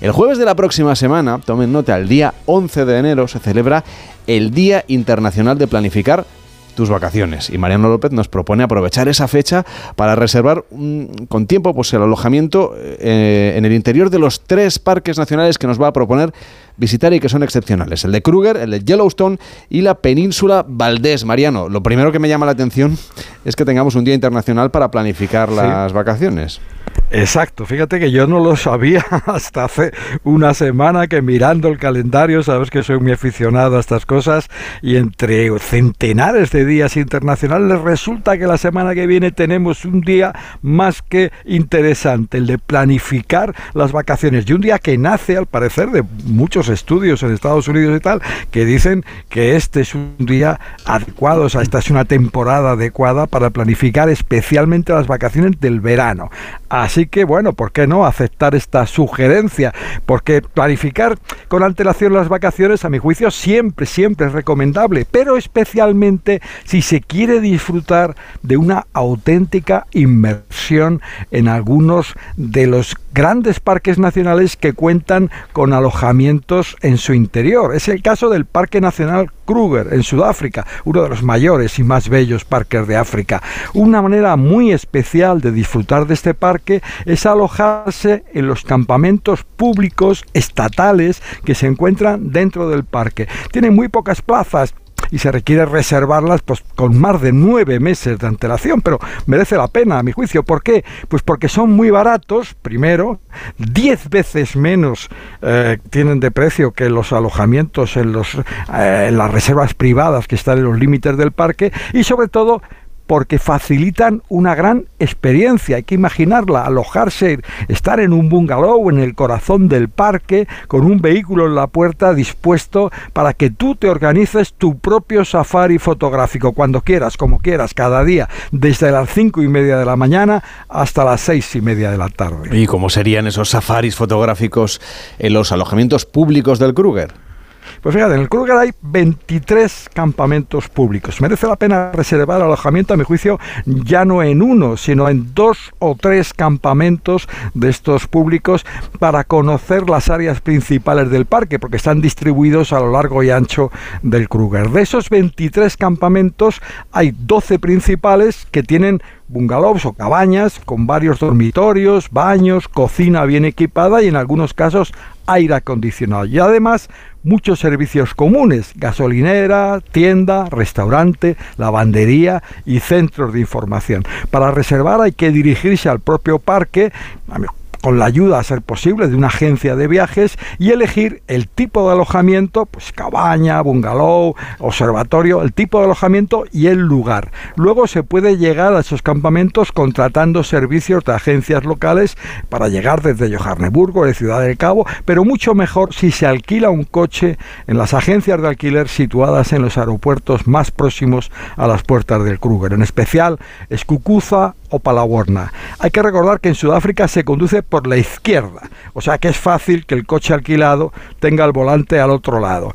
El jueves de la próxima semana, tomen nota, el día 11 de enero se celebra el Día Internacional de Planificar tus vacaciones. Y Mariano López nos propone aprovechar esa fecha para reservar con tiempo pues, el alojamiento eh, en el interior de los tres parques nacionales que nos va a proponer visitar y que son excepcionales. El de Kruger, el de Yellowstone y la península Valdés. Mariano, lo primero que me llama la atención es que tengamos un día internacional para planificar las vacaciones. Exacto, fíjate que yo no lo sabía hasta hace una semana que mirando el calendario, sabes que soy muy aficionado a estas cosas, y entre centenares de días internacionales resulta que la semana que viene tenemos un día más que interesante, el de planificar las vacaciones, y un día que nace al parecer de muchos estudios en Estados Unidos y tal, que dicen que este es un día adecuado, o sea, esta es una temporada adecuada para planificar especialmente las vacaciones del verano. Así que bueno, ¿por qué no aceptar esta sugerencia? Porque planificar con antelación las vacaciones, a mi juicio, siempre, siempre es recomendable, pero especialmente si se quiere disfrutar de una auténtica inmersión en algunos de los grandes parques nacionales que cuentan con alojamientos en su interior. Es el caso del Parque Nacional Kruger en Sudáfrica, uno de los mayores y más bellos parques de África. Una manera muy especial de disfrutar de este parque es alojarse en los campamentos públicos estatales que se encuentran dentro del parque. Tiene muy pocas plazas, y se requiere reservarlas pues, con más de nueve meses de antelación, pero merece la pena a mi juicio. ¿Por qué? Pues porque son muy baratos, primero, diez veces menos eh, tienen de precio que los alojamientos en, los, eh, en las reservas privadas que están en los límites del parque y sobre todo porque facilitan una gran experiencia. Hay que imaginarla, alojarse, estar en un bungalow en el corazón del parque, con un vehículo en la puerta dispuesto para que tú te organices tu propio safari fotográfico, cuando quieras, como quieras, cada día, desde las cinco y media de la mañana hasta las seis y media de la tarde. ¿Y cómo serían esos safaris fotográficos en los alojamientos públicos del Kruger? Pues fíjate, en el Kruger hay 23 campamentos públicos. Merece la pena reservar alojamiento, a mi juicio, ya no en uno, sino en dos o tres campamentos de estos públicos para conocer las áreas principales del parque, porque están distribuidos a lo largo y ancho del Kruger. De esos 23 campamentos, hay 12 principales que tienen bungalows o cabañas con varios dormitorios, baños, cocina bien equipada y en algunos casos aire acondicionado. Y además muchos servicios comunes, gasolinera, tienda, restaurante, lavandería y centros de información. Para reservar hay que dirigirse al propio parque, con la ayuda a ser posible de una agencia de viajes y elegir el tipo de alojamiento, pues cabaña, bungalow, observatorio, el tipo de alojamiento y el lugar. Luego se puede llegar a esos campamentos contratando servicios de agencias locales para llegar desde Johannesburgo, de Ciudad del Cabo, pero mucho mejor si se alquila un coche en las agencias de alquiler situadas en los aeropuertos más próximos a las puertas del Kruger, en especial Escucuza o Palawarna. Hay que recordar que en Sudáfrica se conduce por la izquierda, o sea que es fácil que el coche alquilado tenga el volante al otro lado.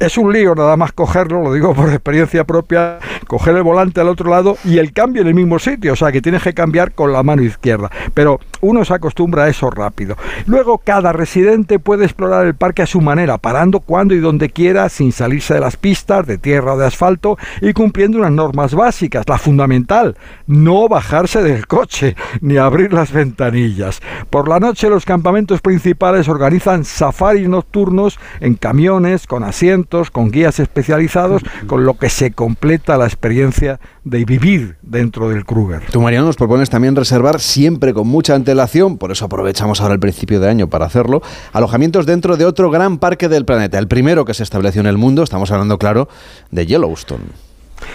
Es un lío nada más cogerlo, lo digo por experiencia propia, coger el volante al otro lado y el cambio en el mismo sitio, o sea que tienes que cambiar con la mano izquierda. Pero uno se acostumbra a eso rápido. Luego cada residente puede explorar el parque a su manera, parando cuando y donde quiera, sin salirse de las pistas de tierra o de asfalto y cumpliendo unas normas básicas. La fundamental, no bajarse del coche ni abrir las ventanillas. Por la noche los campamentos principales organizan safaris nocturnos en camiones con asientos con guías especializados, con lo que se completa la experiencia de vivir dentro del Kruger. Tú, Mariano, nos propones también reservar siempre con mucha antelación, por eso aprovechamos ahora el principio de año para hacerlo, alojamientos dentro de otro gran parque del planeta, el primero que se estableció en el mundo, estamos hablando, claro, de Yellowstone.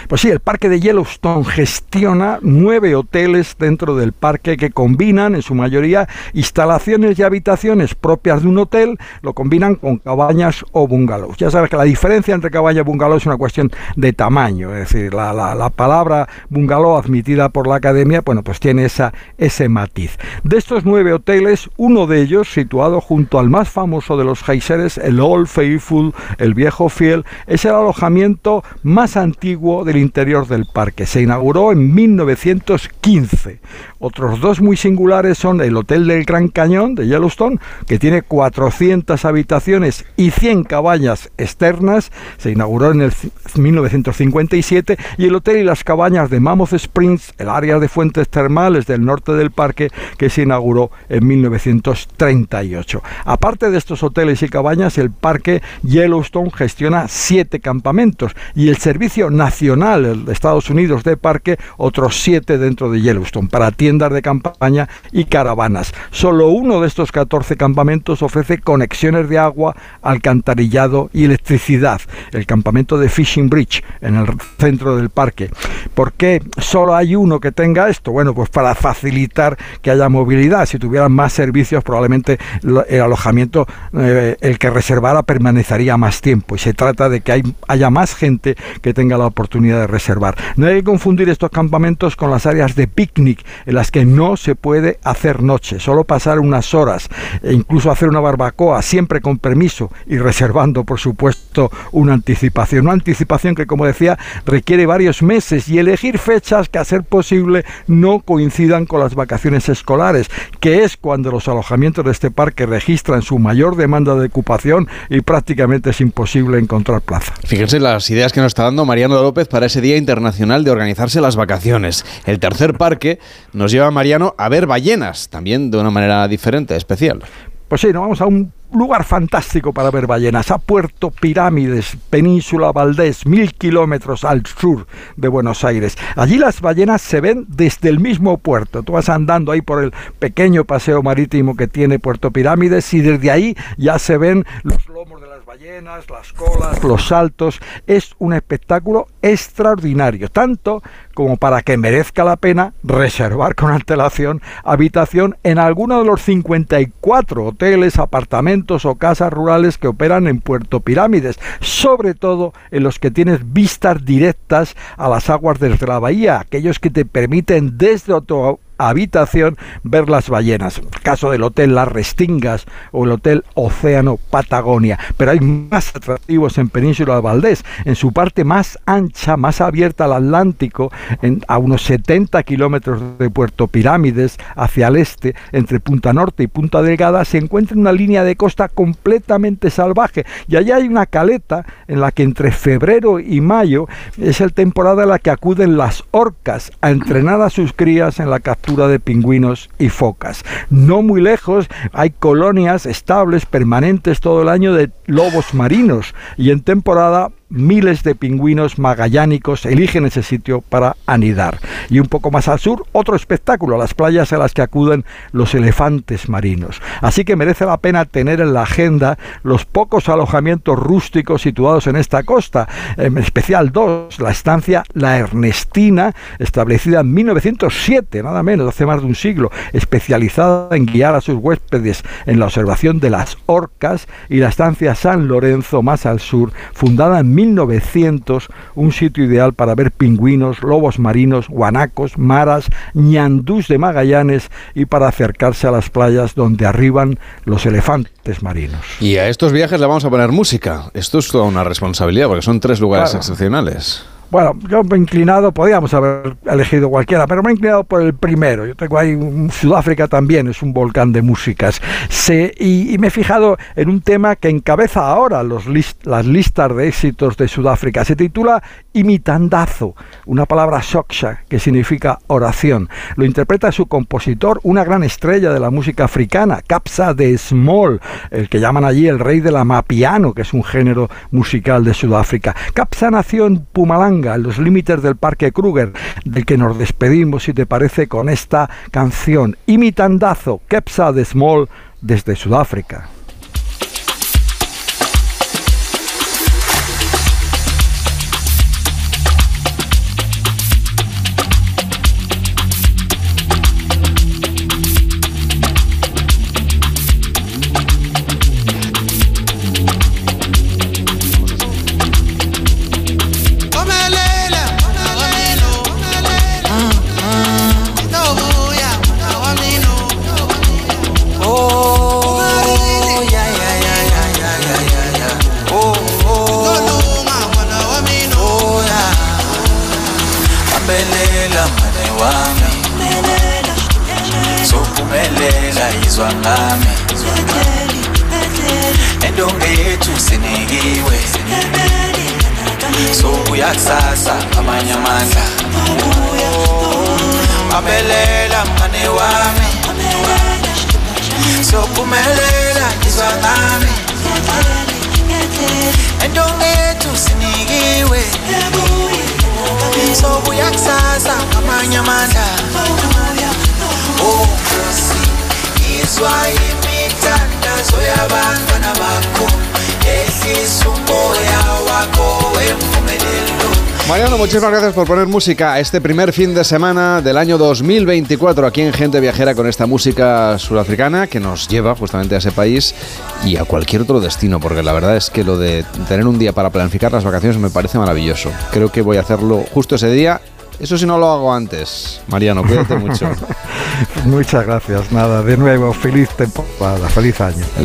Pues sí, el parque de Yellowstone gestiona nueve hoteles dentro del parque que combinan en su mayoría instalaciones y habitaciones propias de un hotel, lo combinan con cabañas o bungalows. Ya sabes que la diferencia entre cabaña y bungalow es una cuestión de tamaño, es decir, la, la, palabra bungalow admitida por la academia, bueno, pues tiene esa, ese matiz. De estos nueve hoteles, uno de ellos, situado junto al más famoso de los geyseres, el Old Faithful, el viejo fiel, es el alojamiento más antiguo de del interior del parque. Se inauguró en 1915. Otros dos muy singulares son el Hotel del Gran Cañón de Yellowstone, que tiene 400 habitaciones y 100 cabañas externas. Se inauguró en el 1957. Y el Hotel y las Cabañas de Mammoth Springs, el área de fuentes termales del norte del parque, que se inauguró en 1938. Aparte de estos hoteles y cabañas, el parque Yellowstone gestiona siete campamentos y el Servicio Nacional de Estados Unidos de Parque otros siete dentro de Yellowstone para tiendas de campaña y caravanas. Solo uno de estos 14 campamentos ofrece conexiones de agua, alcantarillado y electricidad, el campamento de Fishing Bridge en el centro del parque. ¿Por qué solo hay uno que tenga esto? Bueno, pues para facilitar que haya movilidad. Si tuvieran más servicios, probablemente el alojamiento, eh, el que reservara, permanecería más tiempo. Y se trata de que haya más gente que tenga la oportunidad de reservar. No hay que confundir estos campamentos con las áreas de picnic, en las que no se puede hacer noche, solo pasar unas horas e incluso hacer una barbacoa, siempre con permiso y reservando, por supuesto, una anticipación. Una anticipación que, como decía, requiere varios meses y elegir fechas que, a ser posible, no coincidan con las vacaciones escolares, que es cuando los alojamientos de este parque registran su mayor demanda de ocupación y prácticamente es imposible encontrar plaza. Fíjense las ideas que nos está dando Mariano López para ese Día Internacional de organizarse las vacaciones. El tercer parque nos lleva, Mariano, a ver ballenas, también de una manera diferente, especial. Pues sí, nos vamos a un lugar fantástico para ver ballenas, a Puerto Pirámides, Península Valdés, mil kilómetros al sur de Buenos Aires. Allí las ballenas se ven desde el mismo puerto. Tú vas andando ahí por el pequeño paseo marítimo que tiene Puerto Pirámides y desde ahí ya se ven los lomos de las ballenas, las colas, los saltos. Es un espectáculo extraordinario, tanto como para que merezca la pena reservar con antelación habitación en alguno de los 54 hoteles, apartamentos o casas rurales que operan en Puerto Pirámides, sobre todo en los que tienes vistas directas a las aguas desde la bahía, aquellos que te permiten desde otro habitación ver las ballenas. Caso del Hotel Las Restingas o el Hotel Océano Patagonia. Pero hay más atractivos en Península de Valdés. En su parte más ancha, más abierta al Atlántico, en, a unos 70 kilómetros de Puerto Pirámides, hacia el este, entre Punta Norte y Punta Delgada, se encuentra una línea de costa completamente salvaje. Y allá hay una caleta en la que entre febrero y mayo es el temporada en la que acuden las orcas a entrenar a sus crías en la de pingüinos y focas. No muy lejos hay colonias estables, permanentes todo el año de lobos marinos y en temporada miles de pingüinos magallánicos eligen ese sitio para anidar. Y un poco más al sur, otro espectáculo, las playas a las que acuden los elefantes marinos. Así que merece la pena tener en la agenda los pocos alojamientos rústicos situados en esta costa, en especial dos, la estancia La Ernestina, establecida en 1907, nada menos, hace más de un siglo, especializada en guiar a sus huéspedes en la observación de las orcas, y la estancia San Lorenzo, más al sur, fundada en 1900, un sitio ideal para ver pingüinos, lobos marinos, guanacos, maras, ñandús de Magallanes y para acercarse a las playas donde arriban los elefantes marinos. Y a estos viajes le vamos a poner música. Esto es toda una responsabilidad porque son tres lugares excepcionales. Bueno, yo me he inclinado, podíamos haber elegido cualquiera, pero me he inclinado por el primero. Yo tengo ahí, Sudáfrica también es un volcán de músicas. y, me he fijado en un tema que encabeza ahora los las listas de éxitos de Sudáfrica. Se titula Imitandazo, una palabra soksha que significa oración. Lo interpreta su compositor, una gran estrella de la música africana, Kapsa de Small, el que llaman allí el rey de la mapiano, que es un género musical de Sudáfrica. Kapsa nació en Pumalanga los límites del Parque Kruger, del que nos despedimos, si te parece, con esta canción, Imitandazo, Kepsa de Small, desde Sudáfrica. uzwa ngami. Endonge yethu sinikiwe. Sokuya kusasa amanye amandla. Abelela mngane wami. Siyophumelela ngizwa ngami. Endonge yethu sinikiwe. Sokuya kusasa amanye amandla. Oh, Mariano, muchísimas gracias por poner música a este primer fin de semana del año 2024 aquí en Gente Viajera con esta música surafricana que nos lleva justamente a ese país y a cualquier otro destino, porque la verdad es que lo de tener un día para planificar las vacaciones me parece maravilloso. Creo que voy a hacerlo justo ese día. Eso si no lo hago antes. Mariano, cuídate mucho. Muchas gracias. Nada, de nuevo, feliz temporada, feliz año.